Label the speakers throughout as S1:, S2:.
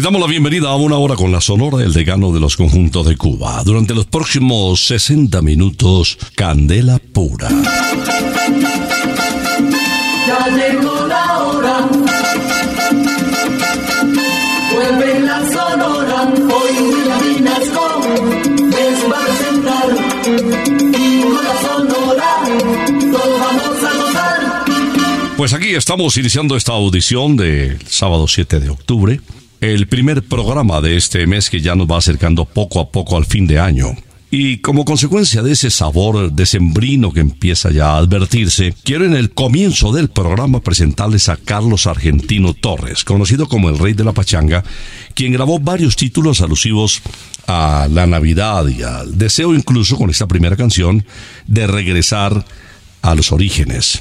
S1: Les damos la bienvenida a una hora con la Sonora, el decano de los conjuntos de Cuba. Durante los próximos 60 minutos, Candela Pura.
S2: Ya llegó la hora. Vuelve la sonora. Hoy William Vinasco les va a presentar. Y con la sonora todos vamos a gozar.
S1: Pues aquí estamos iniciando esta audición del sábado 7 de octubre, el primer programa de este mes que ya nos va acercando poco a poco al fin de año. Y como consecuencia de ese sabor decembrino que empieza ya a advertirse, quiero en el comienzo del programa presentarles a Carlos Argentino Torres, conocido como el Rey de la Pachanga, quien grabó varios títulos alusivos a la Navidad y al deseo incluso con esta primera canción de regresar a los orígenes,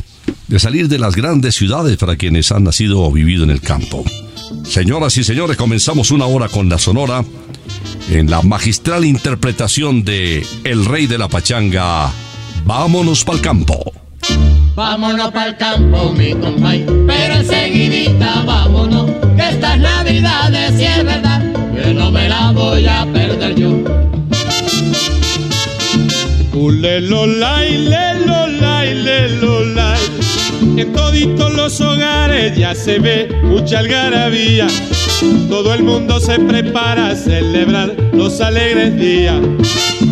S1: de salir de las grandes ciudades para quienes han nacido o vivido en el campo. Señoras y señores, comenzamos una hora con la Sonora en la magistral interpretación de El Rey de la Pachanga. Vámonos pa'l campo.
S3: Vámonos pa'l campo, mi compay, pero enseguidita vámonos, que estas navidades si es verdad, que no me la voy a perder yo.
S4: Ulelolay, lelolay, lelolay. En toditos los hogares ya se ve mucha algarabía. Todo el mundo se prepara a celebrar los alegres días.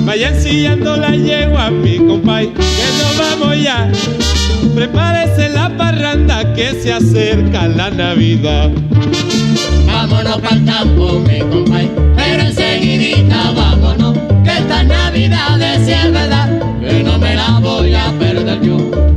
S4: Vayan sillando la yegua, mi compay, que nos vamos ya. Prepárese la parranda que se acerca la Navidad.
S5: Vámonos para el campo, mi compay, pero enseguidita vámonos, que esta Navidad es verdad, que no me la voy a perder yo.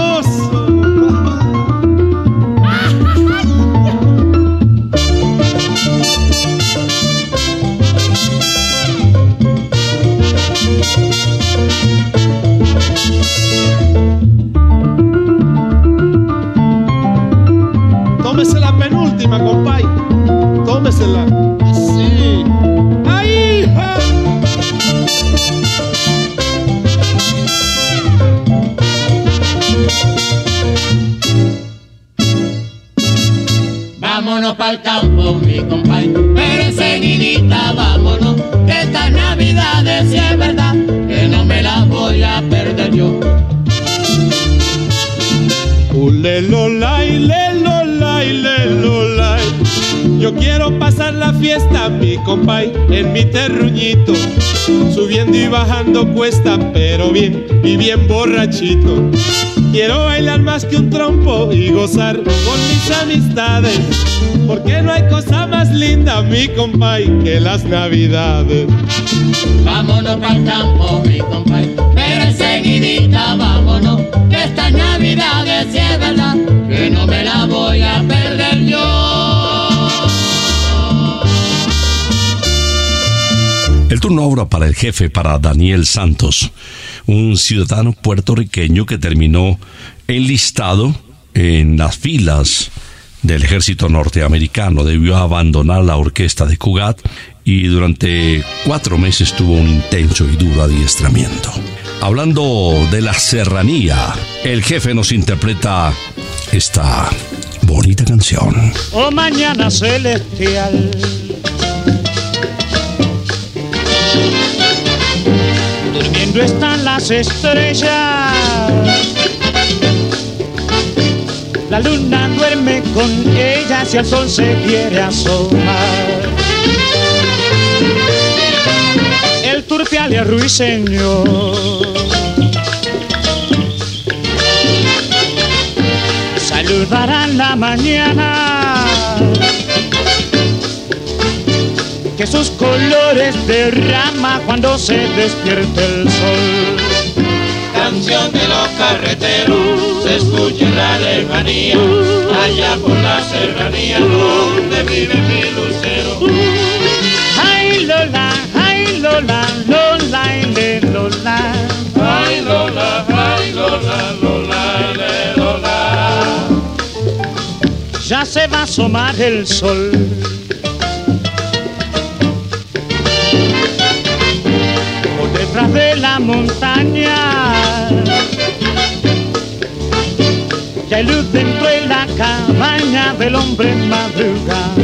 S5: Vámonos para el campo, mi compay, pero enseguidita vámonos, que esta Navidad es es verdad, que no me la voy a perder yo.
S4: Yo quiero pasar la fiesta, mi compay, en mi terruñito. Subiendo y bajando cuesta, pero bien y bien borrachito. Quiero bailar más que un trompo y gozar con mis amistades. Porque no hay cosa más linda, mi compay, que las navidades.
S5: Vámonos para el campo, mi compay, pero enseguidita vámonos, que esta Navidad es es verdad, que no me la voy a perder yo.
S1: El turno ahora para el jefe, para Daniel Santos, un ciudadano puertorriqueño que terminó enlistado en las filas del ejército norteamericano. Debió abandonar la orquesta de Cugat y durante cuatro meses tuvo un intenso y duro adiestramiento. Hablando de la serranía, el jefe nos interpreta esta bonita canción.
S6: Oh mañana celestial. Durmiendo están las estrellas. La luna duerme con ellas y el sol se quiere asomar. El turpial y ruiseñor. Saludarán la mañana que sus colores derrama cuando se despierte el sol.
S7: Canción de los carreteros se escucha en la lejanía, allá por la serranía donde vive mi lucero.
S6: Ay Lola, ay Lola, Lola, y le Lola.
S7: Ay Lola, ay Lola, Lola, le, Lola.
S6: Ya se va a asomar el sol. De la montaña. Ya hay luz dentro de la cabaña del hombre madrugador.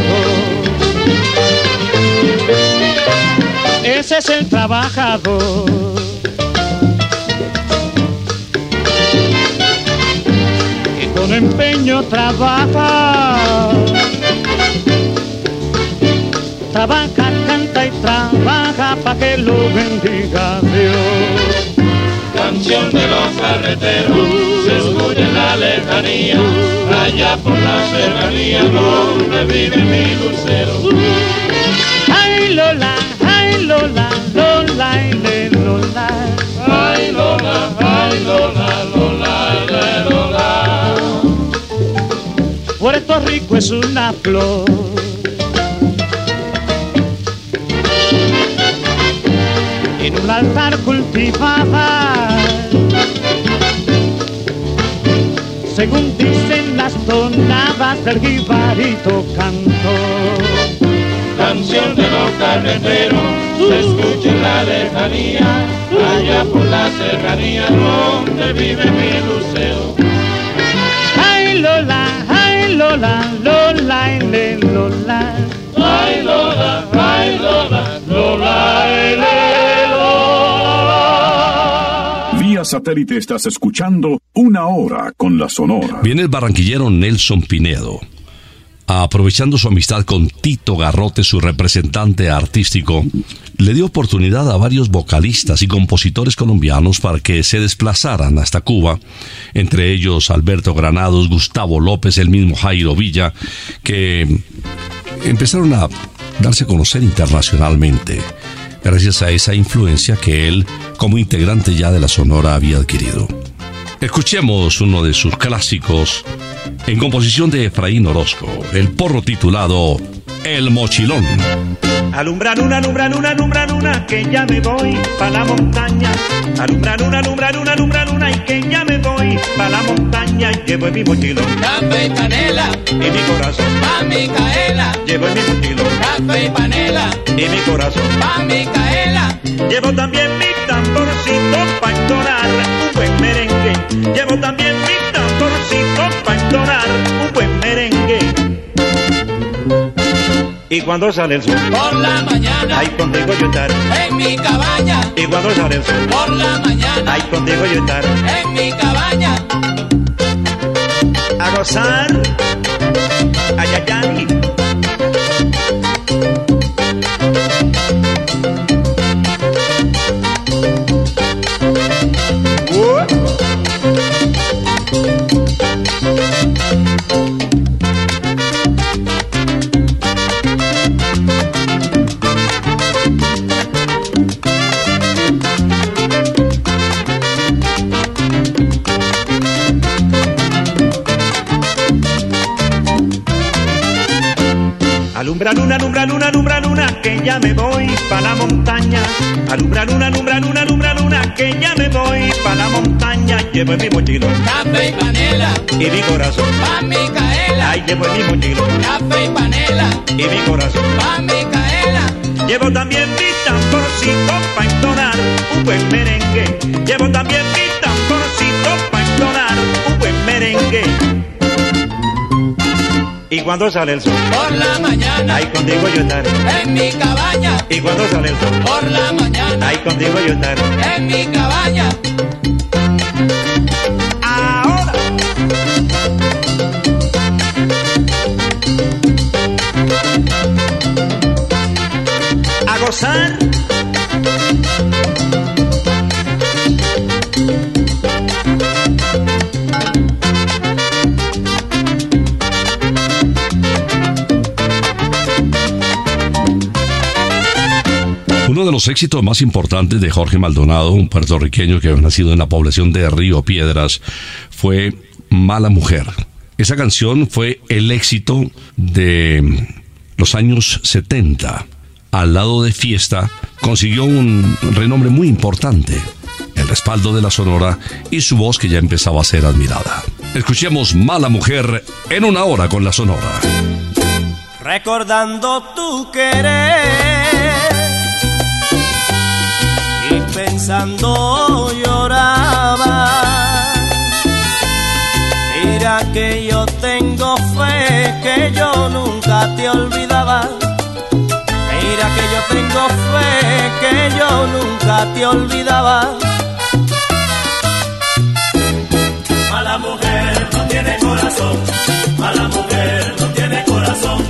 S6: Ese es el trabajador. que con empeño trabaja. Trabaja, que lo bendiga Dios.
S7: Canción de los carreteros se escucha en la lejanía, allá por la serranía donde vive mi lucero.
S6: Ay Lola, ay Lola, Lola, y le Lola.
S7: Ay Lola, ay Lola, Lola, Lola.
S6: Puerto Rico es una flor. Un altar cultivada se según dicen las tonadas del jibarito canto.
S7: Canción de los carreteros, se escucha en la lejanía, allá por la serranía donde vive mi lucero.
S6: Ay Lola, ay Lola, Lola, ele, Lola.
S7: Ay Lola, ay Lola, Lola, ele,
S8: satélite estás escuchando Una Hora con la Sonora.
S1: Viene el barranquillero Nelson Pinedo. Aprovechando su amistad con Tito Garrote, su representante artístico, le dio oportunidad a varios vocalistas y compositores colombianos para que se desplazaran hasta Cuba, entre ellos Alberto Granados, Gustavo López, el mismo Jairo Villa, que empezaron a darse a conocer internacionalmente, gracias a esa influencia que él, como integrante ya de la Sonora, había adquirido. Escuchemos uno de sus clásicos en composición de Efraín Orozco, el porro titulado El Mochilón.
S9: Alumbra luna, alumbra luna, alumbra luna, que ya me voy pa' la montaña. Alumbra luna, alumbra luna, alumbra luna, y que ya me voy pa' la montaña. Llevo en mi mochilón
S10: Café y panela,
S9: y mi corazón.
S10: pa' Micaela.
S9: Llevo en mi mochilón
S10: Café y panela,
S9: y mi corazón.
S10: pa' Micaela.
S9: Llevo también mi tamborcito pa' entonar un buen merengue. Llevo también mi tamborcito pa' entonar un buen merengue. Y cuando sale el sol,
S10: Por la mañana,
S9: ahí contigo yo estar.
S10: en mi cabaña.
S9: Y cuando sale el sol,
S10: Por la mañana,
S9: ahí contigo yo estar.
S10: en mi cabaña.
S9: A gozar, Llevo en mi mochilón
S10: Café y panela,
S9: y mi corazón.
S10: pa' Micaela.
S9: Ay, llevo en mi mochilón
S10: Café y panela,
S9: y mi corazón.
S10: pa' Micaela.
S9: Llevo también mi tamborcito pa' entonar un buen merengue. Llevo también mi tamborcito pa' entonar un buen merengue. Y cuando sale el sol,
S10: Por la mañana,
S9: ahí contigo yo estaré.
S10: en mi cabaña.
S9: Y cuando sale el sol,
S10: Por la mañana,
S9: ahí contigo yo estaré.
S10: en mi cabaña.
S1: Uno de los éxitos más importantes de Jorge Maldonado, un puertorriqueño que había nacido en la población de Río Piedras, fue Mala Mujer. Esa canción fue el éxito de los años 70. Al lado de Fiesta, consiguió un renombre muy importante, el respaldo de la Sonora y su voz que ya empezaba a ser admirada. Escuchemos Mala Mujer en una hora con la Sonora.
S11: recordando tu querer y pensando lloraba. Mira que yo tengo fe que yo nunca te olvidaba. Mira que yo tengo fe que yo nunca te olvidaba.
S7: Mala mujer no tiene corazón, mala mujer no tiene corazón,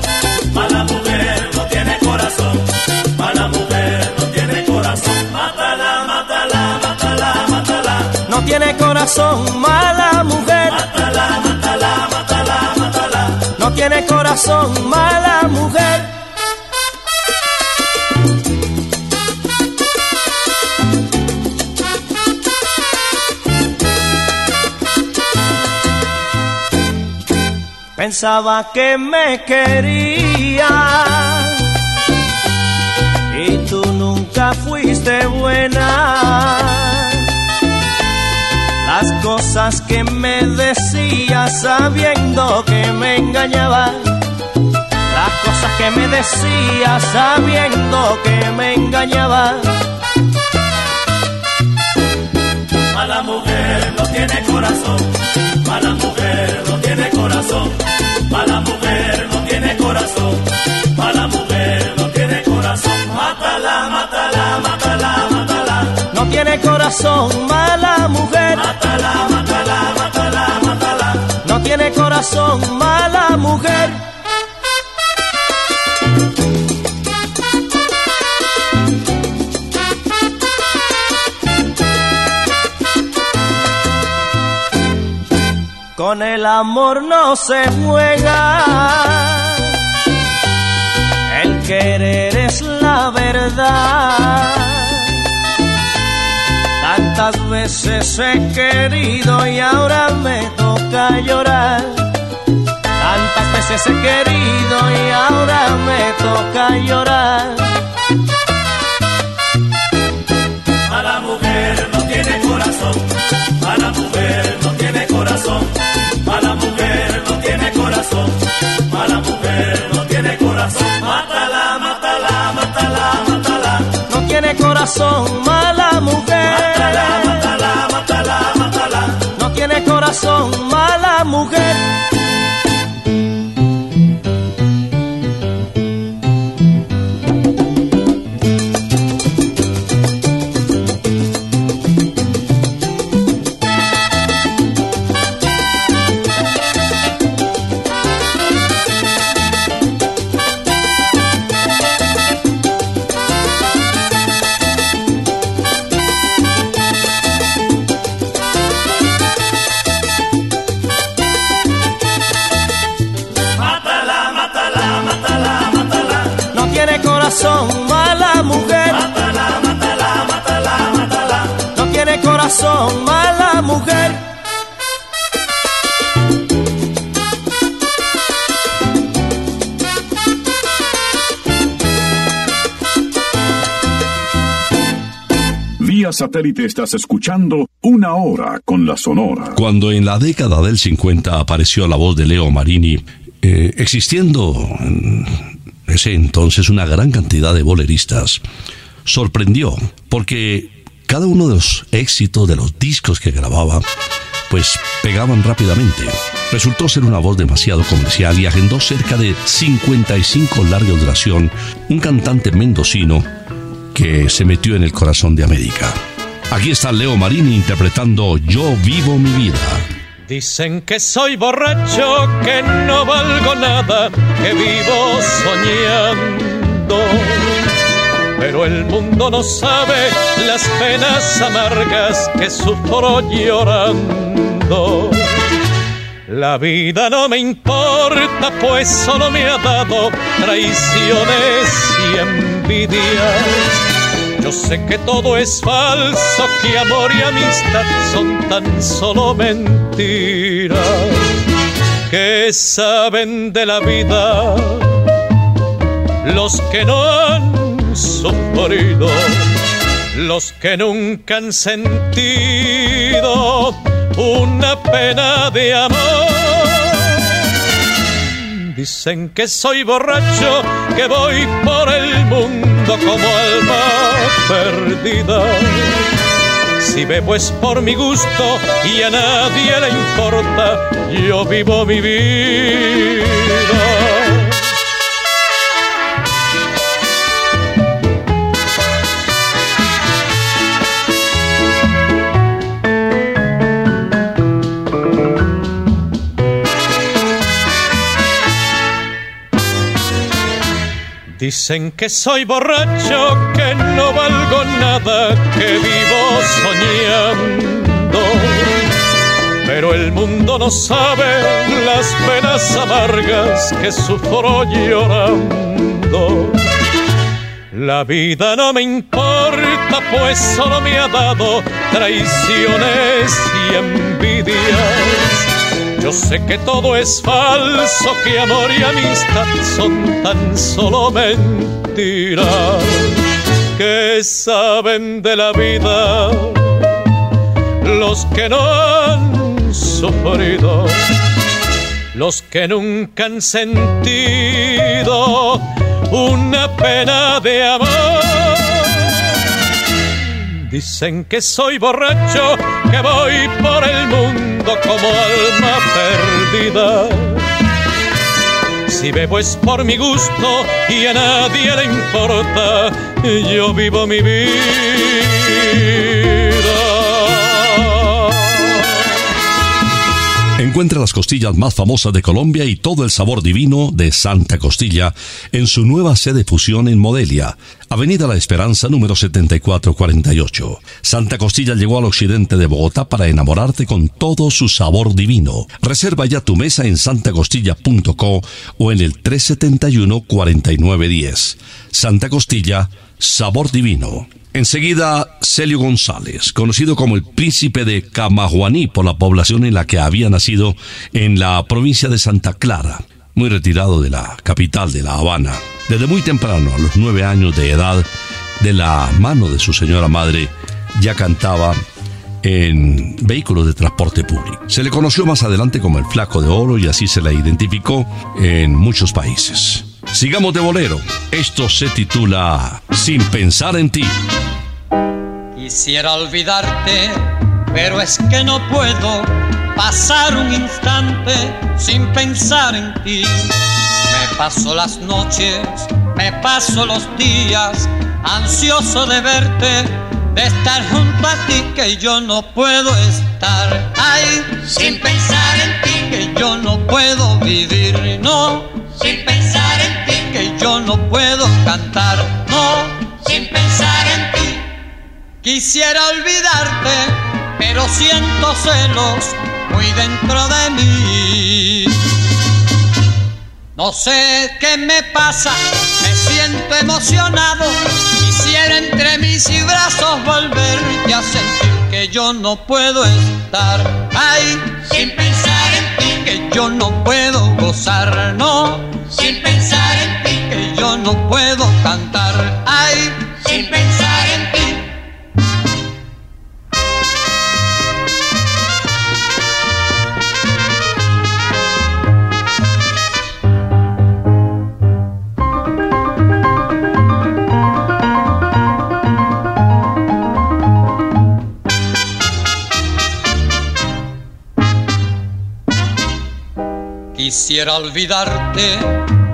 S7: mala mujer no tiene corazón, mala mujer no tiene corazón. Mátala, mátala, mátala, mátala,
S11: No tiene corazón, mala mujer.
S7: mátala, mátala, mátala, mátala.
S11: No tiene corazón, mala mujer. Pensaba que me quería y tú nunca fuiste buena. Las cosas que me decía sabiendo que me engañaba. Las cosas que me decía sabiendo que me engañaba.
S12: Mala mujer no tiene corazón, mala mujer mala mujer no tiene corazón, mala mujer no tiene corazón. Mátala, mátala, mátala, mátala.
S11: No tiene corazón, mala mujer.
S12: Mátala, mátala, mátala, mátala.
S11: No tiene corazón, mala mujer. Con el amor no se juega. El querer es la verdad. Tantas veces he querido y ahora me toca llorar. Tantas veces he querido y ahora me toca llorar.
S12: Mala mujer no tiene corazón, mujer no tiene corazón, mala mujer no tiene corazón. Mátala, mátala, mátala, mátala.
S11: No tiene corazón, mala mujer.
S12: Mátala, mátala, mátala, mátala.
S11: No tiene corazón, mala mujer.
S8: Satélite estás escuchando Una Hora con la Sonora.
S1: Cuando en la década del 50 apareció la voz de Leo Marini, eh, existiendo en ese entonces una gran cantidad de boleristas, sorprendió porque cada uno de los éxitos de los discos que grababa, pues pegaban rápidamente. Resultó ser una voz demasiado comercial y agendó cerca de 55 largas duración un cantante mendocino que se metió en el corazón de América. Aquí está Leo Marini interpretando Yo vivo mi vida.
S13: Dicen que soy borracho, que no valgo nada, que vivo soñando. Pero el mundo no sabe las penas amargas que sufro llorando. La vida no me importa, pues solo me ha dado traiciones y Yo sé que todo es falso, que amor y amistad son tan solo mentiras. Que saben de la vida los que no han sufrido, los que nunca han sentido una pena de amor. Dicen que soy borracho, que voy por el mundo como alma perdida. Si bebo es por mi gusto y a nadie le importa, yo vivo mi vida. Dicen que soy borracho, que no valgo nada, que vivo soñando. Pero el mundo no sabe las penas amargas que sufro llorando. La vida no me importa, pues solo me ha dado traiciones y envidias. Yo sé que todo es falso, que amor y amistad son tan solo mentiras que saben de la vida los que no han sufrido, los que nunca han sentido una pena de amor. Dicen que soy borracho, que voy por el mundo como alma perdida. Si bebo es por mi gusto y a nadie le importa, yo vivo mi vida.
S1: Encuentra las costillas más famosas de Colombia y todo el sabor divino de Santa Costilla en su nueva sede fusión en Modelia, Avenida La Esperanza número 7448. Santa Costilla llegó al occidente de Bogotá para enamorarte con todo su sabor divino. Reserva ya tu mesa en santacostilla.co o en el 371-4910. Santa Costilla, sabor divino. Enseguida, Celio González, conocido como el príncipe de Camajuaní por la población en la que había nacido en la provincia de Santa Clara, muy retirado de la capital de La Habana. Desde muy temprano, a los nueve años de edad, de la mano de su señora madre, ya cantaba en vehículos de transporte público. Se le conoció más adelante como el Flaco de Oro y así se la identificó en muchos países. Sigamos de bolero. Esto se titula Sin pensar en ti.
S14: Quisiera olvidarte, pero es que no puedo pasar un instante sin pensar en ti. Me paso las noches, me paso los días, ansioso de verte, de estar junto a ti, que yo no puedo estar ahí sin pensar en ti, que yo no puedo vivir, no, sin pensar en ti, que yo no puedo cantar, no, sin pensar en ti. Quisiera olvidarte, pero siento celos muy dentro de mí. No sé qué me pasa, me siento emocionado. Quisiera entre mis y brazos volverte a sentir que yo no puedo estar ahí sin pensar en ti, que yo no puedo gozar, no, sin pensar en ti, que yo no puedo cantar. Ahí sin pensar Quisiera olvidarte,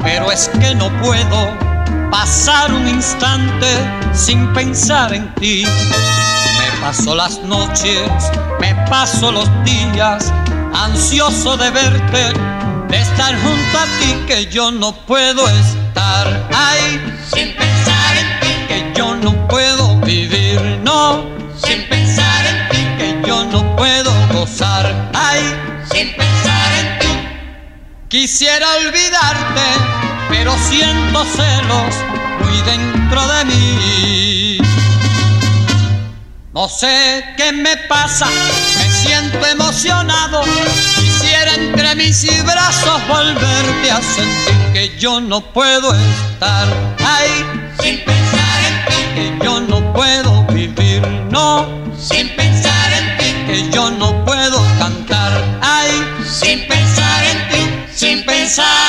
S14: pero es que no puedo pasar un instante sin pensar en ti. Me paso las noches, me paso los días, ansioso de verte, de estar junto a ti, que yo no puedo estar ahí sin pensar en ti, que yo no puedo vivir, no, sin pensar en ti, que yo no puedo gozar ahí sin pensar. Quisiera olvidarte, pero siento celos muy dentro de mí. No sé qué me pasa, me siento emocionado. Quisiera entre mis brazos volverte a sentir que yo no puedo estar ahí sin pensar en ti, que yo no puedo vivir, no, sin sin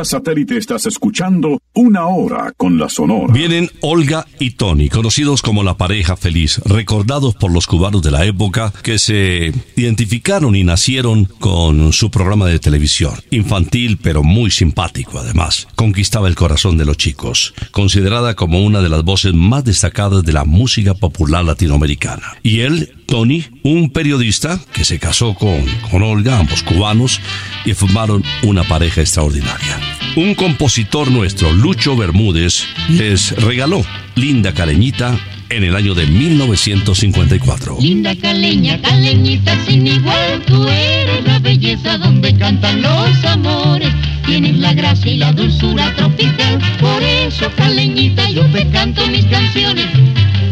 S8: Satélite estás escuchando Una Hora con la Sonora.
S1: Vienen Olga y Tony, conocidos como la pareja feliz, recordados por los cubanos de la época que se identificaron y nacieron con su programa de televisión. Infantil pero muy simpático además. Conquistaba el corazón de los chicos, considerada como una de las voces más destacadas de la música popular latinoamericana. Y él Tony, un periodista que se casó con, con Olga, ambos cubanos, y formaron una pareja extraordinaria. Un compositor nuestro, Lucho Bermúdez, les regaló Linda Caleñita en el año de 1954.
S5: Linda caleña, caleñita sin igual, tú eres la belleza donde cantan los amores. Tienes la gracia y la dulzura tropical, por eso caleñita yo te canto mis canciones.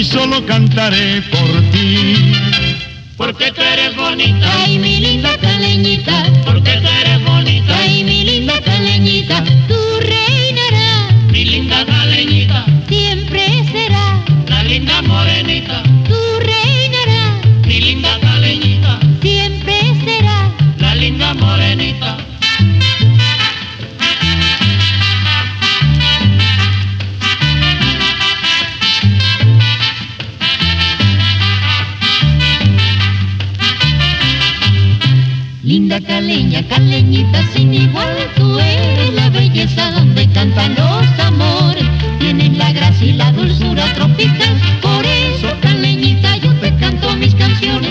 S6: Y solo cantaré por ti.
S5: Porque tú eres bonita y mi linda caleñita. Porque tú eres bonita y mi linda caleñita. Tú reinarás, mi linda caleñita. Siempre será la linda morenita. Tú reinarás, mi linda caleñita. Siempre será la linda morenita. Caleña, sin igual, tú eres la belleza donde cantan los amores. Tienes la gracia y la dulzura tropical, por eso caleñita yo te canto mis canciones.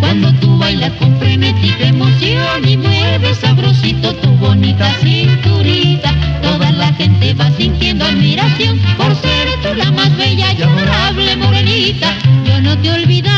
S5: Cuando tú bailas con frenética emoción y mueves sabrosito tu bonita cinturita, toda la gente va sintiendo admiración por ser tú la más bella y adorable morenita. Yo no te olvidaré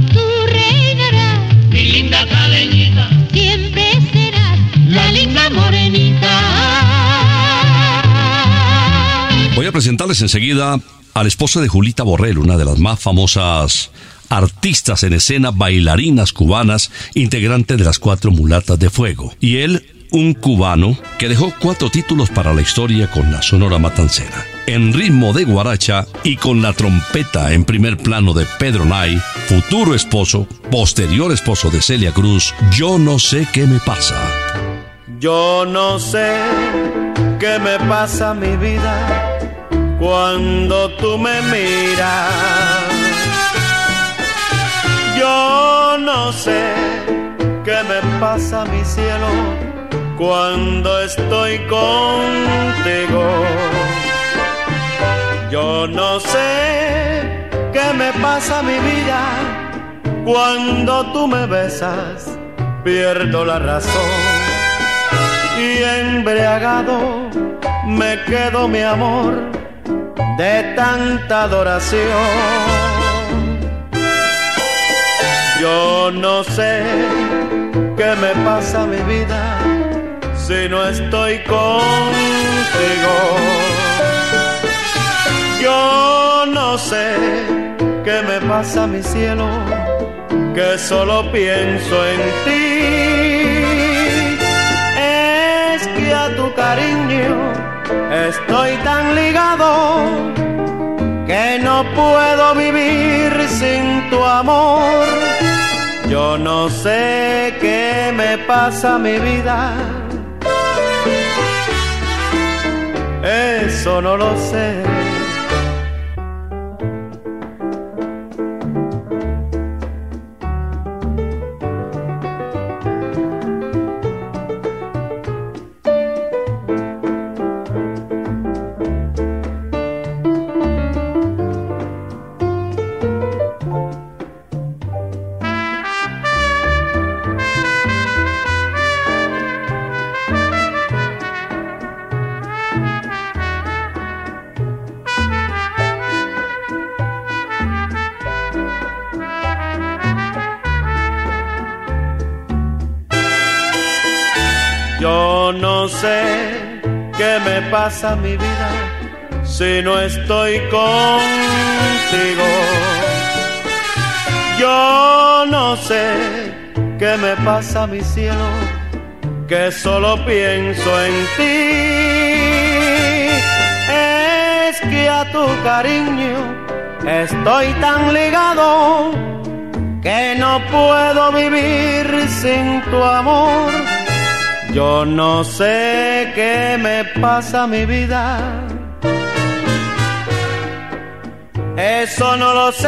S1: A presentarles enseguida al esposo de Julita Borrell, una de las más famosas artistas en escena, bailarinas cubanas, integrante de las cuatro mulatas de fuego. Y él, un cubano que dejó cuatro títulos para la historia con la Sonora Matancera. En ritmo de guaracha y con la trompeta en primer plano de Pedro Nay, futuro esposo, posterior esposo de Celia Cruz, yo no sé qué me pasa.
S15: Yo no sé qué me pasa mi vida cuando tú me miras. Yo no sé qué me pasa mi cielo cuando estoy contigo. Yo no sé qué me pasa mi vida cuando tú me besas, pierdo la razón y embriagado me quedo mi amor de tanta adoración. Yo no sé qué me pasa mi vida si no estoy contigo. Yo no sé qué me pasa mi cielo, que solo pienso en ti. Es que a tu cariño estoy tan ligado que no puedo vivir sin tu amor. Yo no sé qué me pasa mi vida. Eso no lo sé. Me pasa mi vida si no estoy contigo. Yo no sé qué me pasa mi cielo, que solo pienso en ti. Es que a tu cariño estoy tan ligado que no puedo vivir sin tu amor. Yo no sé qué me pasa mi vida. Eso no lo sé.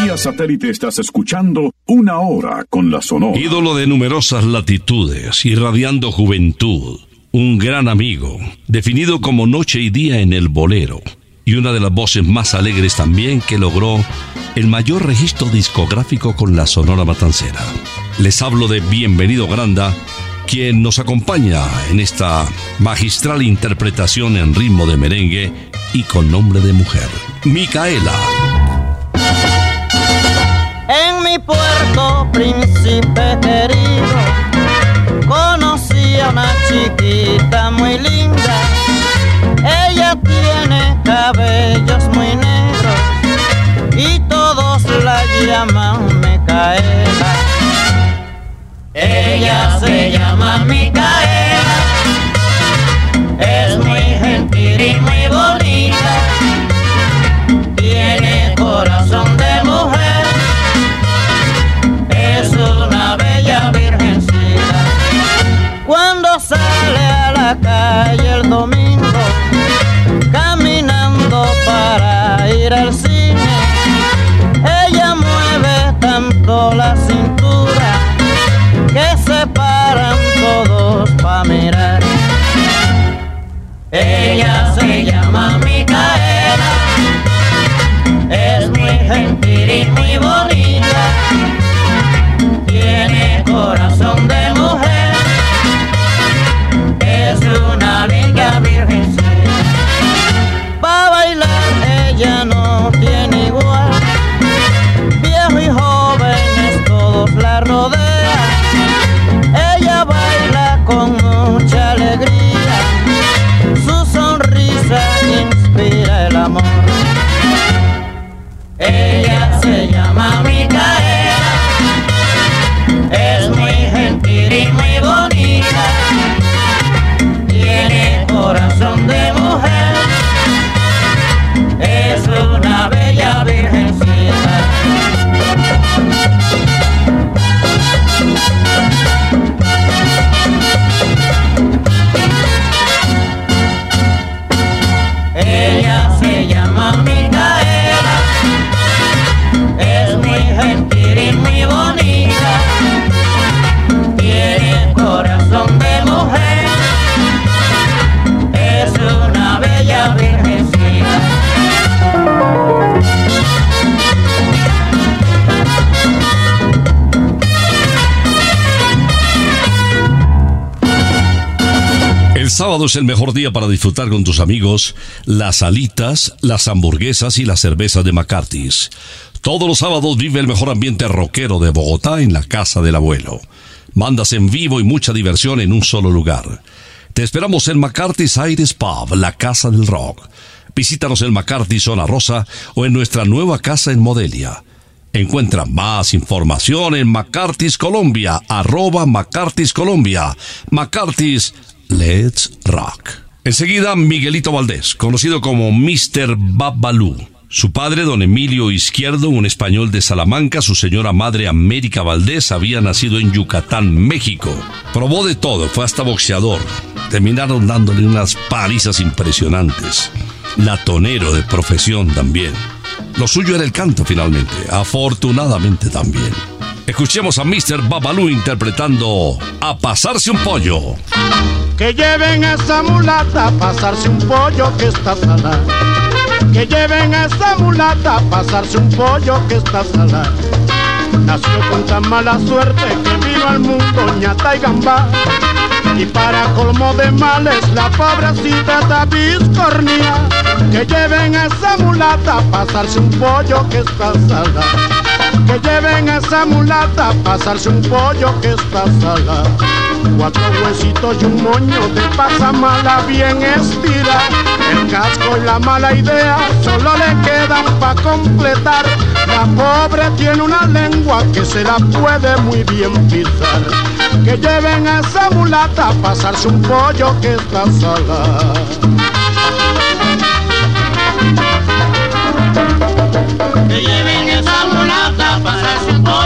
S8: Vía satélite estás escuchando una hora con la Sonora.
S1: Ídolo de numerosas latitudes, irradiando juventud, un gran amigo, definido como noche y día en el bolero, y una de las voces más alegres también que logró el mayor registro discográfico con la Sonora Matancera. Les hablo de Bienvenido Granda, quien nos acompaña en esta magistral interpretación en ritmo de merengue y con nombre de mujer, Micaela.
S16: En mi puerto, príncipe querido, conocí a una chiquita muy linda. Ella tiene cabellos muy negros y todos la llaman Ella se llama Micaela, es muy gentil y muy bonita, tiene corazón de mujer, es una bella virgencita. Cuando sale a la calle el domingo, caminando para ir al cine, ella mueve tanto la cintura Ella se el
S1: mejor día para disfrutar con tus amigos las alitas, las hamburguesas y las cervezas de McCarthy's. Todos los sábados vive el mejor ambiente rockero de Bogotá en la casa del abuelo. Mandas en vivo y mucha diversión en un solo lugar. Te esperamos en McCarthy's Aires Pub, la casa del rock. Visítanos en McCarthy Zona Rosa o en nuestra nueva casa en Modelia. Encuentra más información en McCarthy's Colombia, arroba McCarthy's Colombia. McCarthy's Let's Rock. Enseguida, Miguelito Valdés, conocido como Mr. Babalú. Su padre, don Emilio Izquierdo, un español de Salamanca, su señora madre América Valdés, había nacido en Yucatán, México. Probó de todo, fue hasta boxeador. Terminaron dándole unas palizas impresionantes. Latonero de profesión también. Lo suyo era el canto finalmente, afortunadamente también. Escuchemos a Mr. Babalú interpretando A pasarse un pollo.
S17: Que lleven a esa mulata a pasarse un pollo que está salada. Que lleven a esa mulata a pasarse un pollo que está salada. Nació con tan mala suerte que vino al mundo ñata y gambá. Y para colmo de males la pobrecita está biscornía. Que lleven a esa mulata a pasarse un pollo que está salada. Que lleven a esa mulata pasarse un pollo que está salada. Cuatro huesitos y un moño de pasa mala bien estira. El casco y la mala idea solo le quedan pa' completar. La pobre tiene una lengua que se la puede muy bien pisar. Que lleven a esa mulata pasarse un pollo que está sola.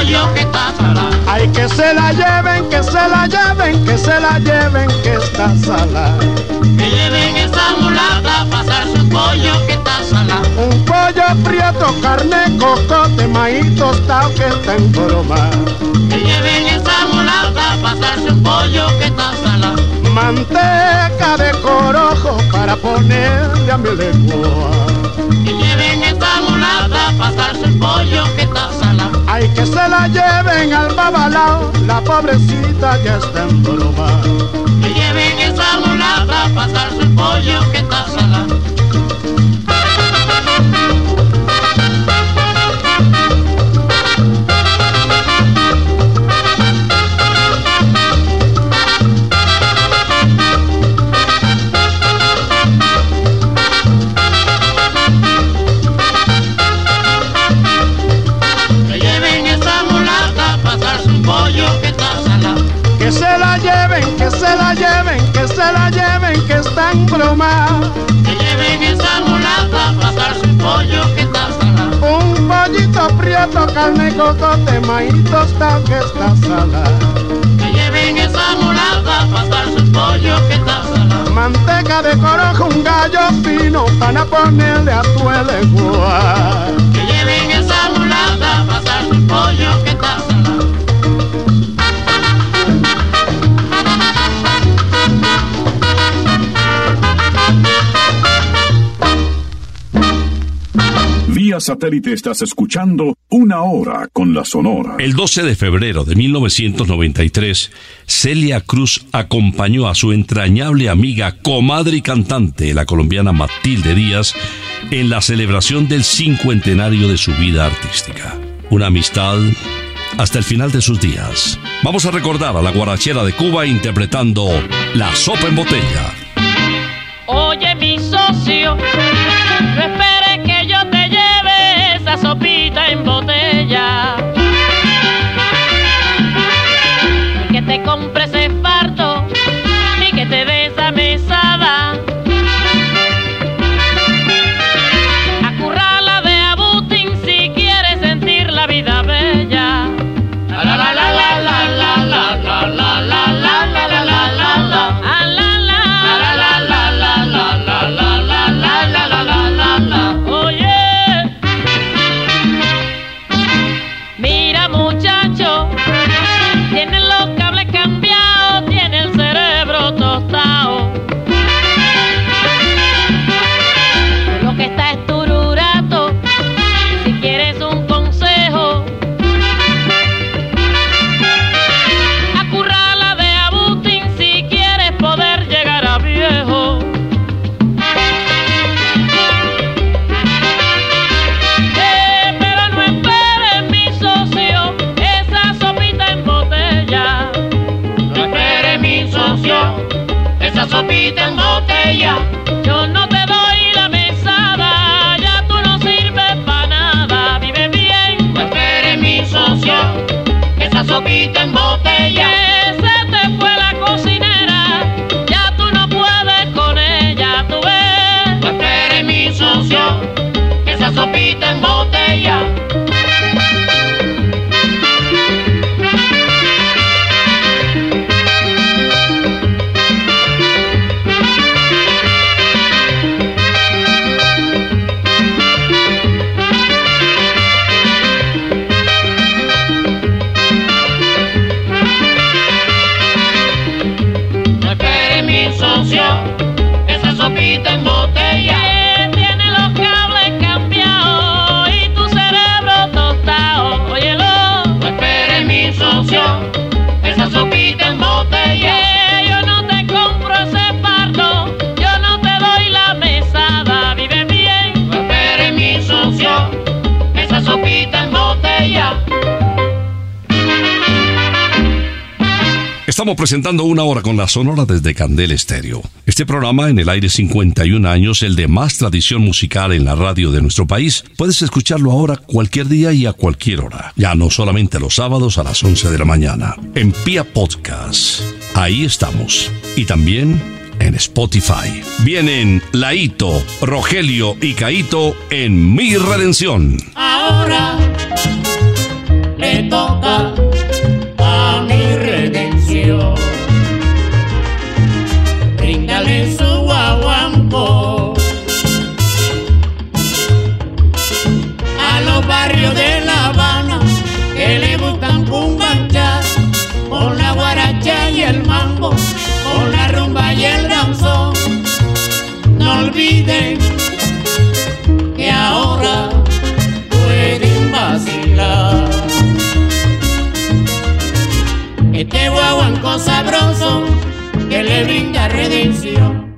S5: Pollo que está.
S17: Ay, que se la lleven, que se la lleven, que se la lleven, que está salada.
S3: Que lleven esa mulata a pasar su pollo que está salado.
S17: Un pollo prieto, carne, cocote, maíz tostado que está en broma.
S3: Que lleven esa mulata a pasar su pollo que está salado.
S17: Manteca de corojo para ponerle a mi lengua.
S3: Que lleven esa mulata a pasar su pollo que está salado.
S17: Ay, que se la lleven al babalao, la pobrecita ya está en broma.
S3: Que lleven esa mulata a pasar su pollo que está salado. Que
S17: en
S3: lleven esa mulata a pasar su pollo que está salado.
S17: Un pollito prieto, carne, cocote, maíz tostado que está salada.
S3: Que lleven esa mulata a pasar su pollo que está salado.
S17: Manteca de corojo, un gallo fino para ponerle a tu lengua.
S3: Que lleven esa mulata a pasar su pollo que está salado.
S8: Vía satélite estás escuchando Una Hora con la Sonora.
S1: El 12 de febrero de 1993, Celia Cruz acompañó a su entrañable amiga, comadre y cantante, la colombiana Matilde Díaz, en la celebración del cincuentenario de su vida artística. Una amistad hasta el final de sus días. Vamos a recordar a la guarachera de Cuba interpretando La Sopa en Botella.
S18: Oye, mi socio, copita en botella. y
S3: tambor.
S1: Estamos presentando una hora con la Sonora desde Candel Estéreo. Este programa en el aire 51 años, el de más tradición musical en la radio de nuestro país, puedes escucharlo ahora cualquier día y a cualquier hora. Ya no solamente los sábados a las 11 de la mañana. En Pia Podcast. Ahí estamos. Y también en Spotify. Vienen Laito, Rogelio y Caito en Mi Redención.
S3: Ahora le toca a los barrios de La Habana que le gustan cumbanchas con la guaracha y el mambo, con la rumba y el danzón. No olviden que ahora pueden vacilar. Este guaguanco sabroso que le brinda redención.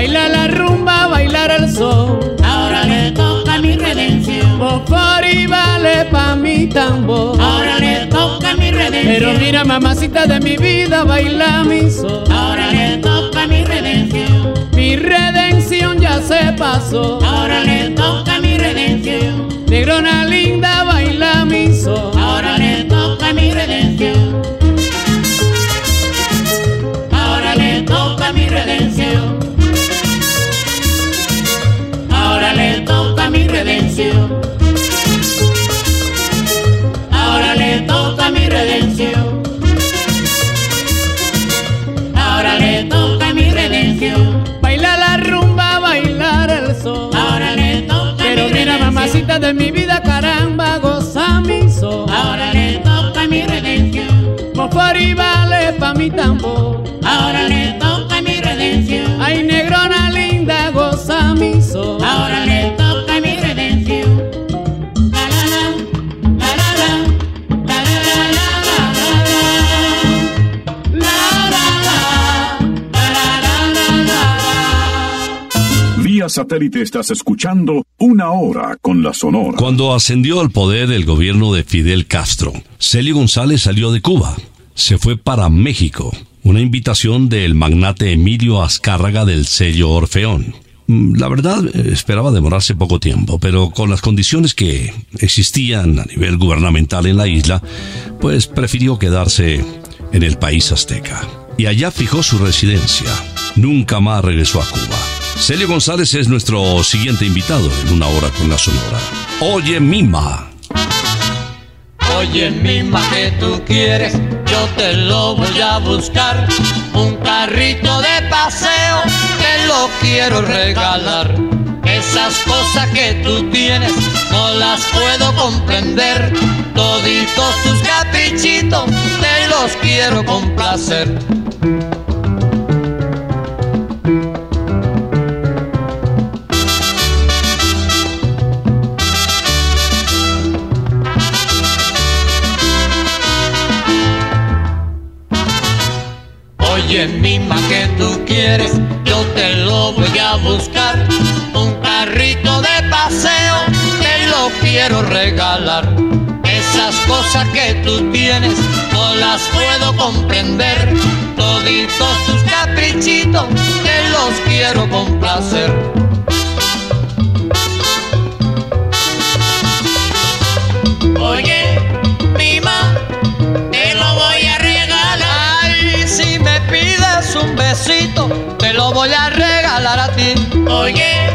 S3: Baila la rumba, bailar el sol. Ahora le toca mi redención. Por y vale pa' mi tambor. Ahora le toca mi redención. Pero mira, mamacita de mi vida, baila mi sol. Ahora le toca mi redención. Mi redención ya se pasó. Ahora le toca mi redención. Negrona linda, baila mi sol. Ahora le toca mi redención. Ahora le toca mi redención. Mi tambor.
S10: Ahora le toca mi redención.
S3: Ay, negrona linda, goza mi sol.
S10: Ahora le toca mi redención. La la la, la la la, la la la la la la
S8: Vía satélite estás escuchando Una Hora con la Sonora.
S1: Cuando ascendió al poder el gobierno de Fidel Castro, Celio González salió de Cuba. Se fue para México. Una invitación del magnate Emilio Azcárraga del sello Orfeón. Mm, La verdad, eh, esperaba demorarse poco tiempo, pero con las condiciones que existían a nivel gubernamental en la isla, pues prefirió quedarse en el país azteca. Y allá fijó su residencia. Nunca más regresó a Cuba. Celio González es nuestro siguiente invitado en una hora con la Sonora. Oye, Mima.
S14: Oye, mima, que tú quieres, yo te lo voy a buscar. Un carrito de paseo, te lo quiero regalar. Esas cosas que tú tienes, no las puedo comprender. Toditos tus caprichitos, te los quiero complacer. Quiero regalar. Esas cosas que tú tienes, no las puedo comprender. Toditos tus caprichitos, te los quiero complacer.
S10: Oye, mima, te lo voy a regalar.
S14: Ay, si me pides un besito, te lo voy a regalar a ti.
S10: Oye,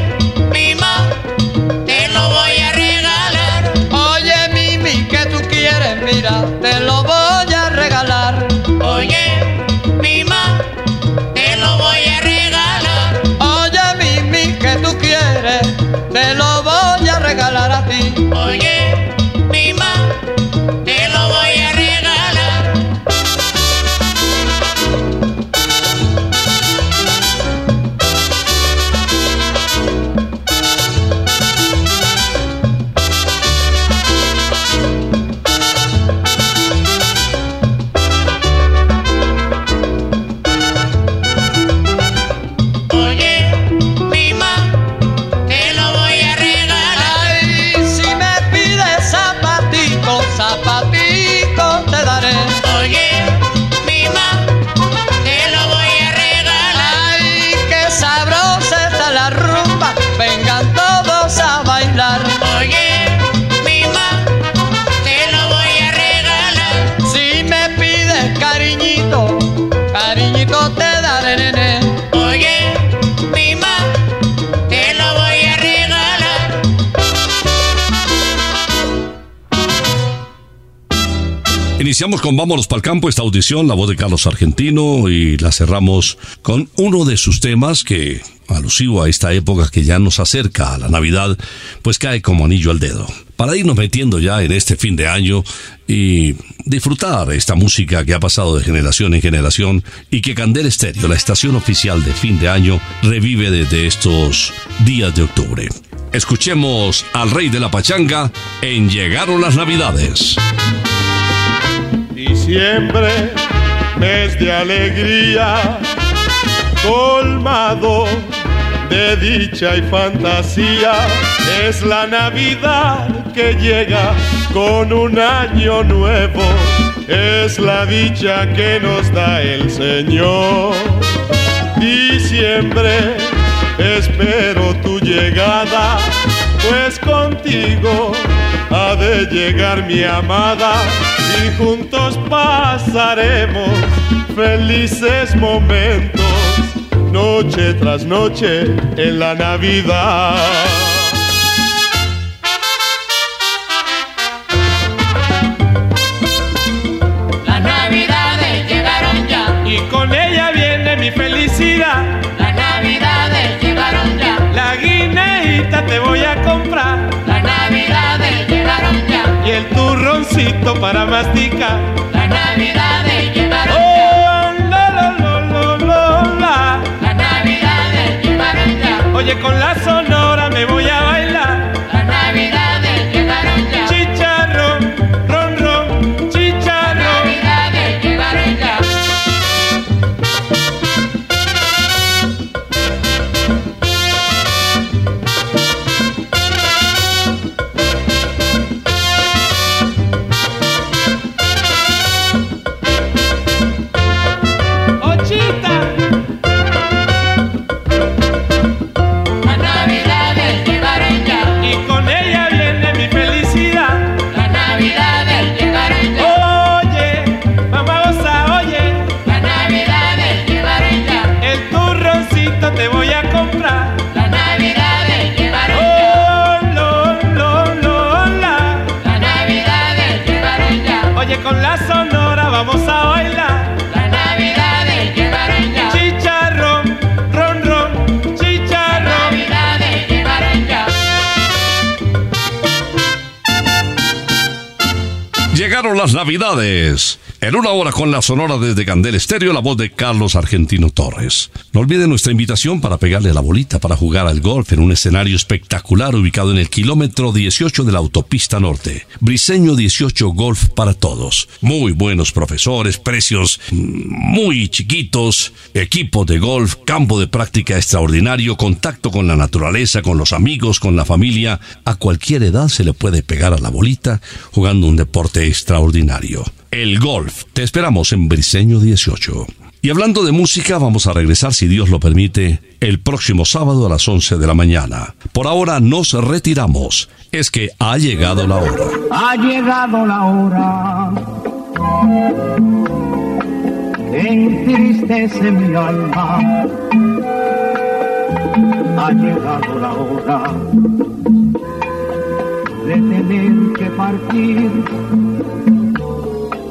S1: Iniciamos con Vámonos para el campo esta audición, la voz de Carlos Argentino, y la cerramos con uno de sus temas que, alusivo a esta época que ya nos acerca a la Navidad, pues cae como anillo al dedo. Para irnos metiendo ya en este fin de año y disfrutar esta música que ha pasado de generación en generación y que Candel Estéreo, la estación oficial de fin de año, revive desde estos días de octubre. Escuchemos al rey de la pachanga en Llegaron las Navidades.
S4: Diciembre, mes de alegría, colmado de dicha y fantasía, es la Navidad que llega con un año nuevo, es la dicha que nos da el Señor. Diciembre, espero tu llegada, pues contigo ha de llegar mi amada y juntos pasaremos felices momentos, noche tras noche en la Navidad. Para masticar. Oh, la, la, la, la, la, la.
S5: las navidades llegaron ya,
S4: Oye, con la sonora
S5: las Navidades.
S1: En una hora con la sonora desde Candel Estéreo, la voz de Carlos Argentino Torres. No olviden nuestra invitación para pegarle la bolita para jugar al golf en un escenario espectacular ubicado en el kilómetro 18 de la autopista norte. Briseño 18 Golf para todos. Muy buenos profesores, precios mm, muy chiquitos, equipo de golf, campo de práctica extraordinario, contacto con la naturaleza, con los amigos, con la familia. A cualquier edad se le puede pegar a la bolita jugando un deporte extraordinario. El golf. Te esperamos en Briseño 18. Y hablando de música, vamos a regresar, si Dios lo permite, el próximo sábado a las 11 de la mañana. Por ahora nos retiramos. Es que ha llegado la hora.
S19: Ha llegado la hora entristece mi alma. Ha llegado la hora de tener que partir.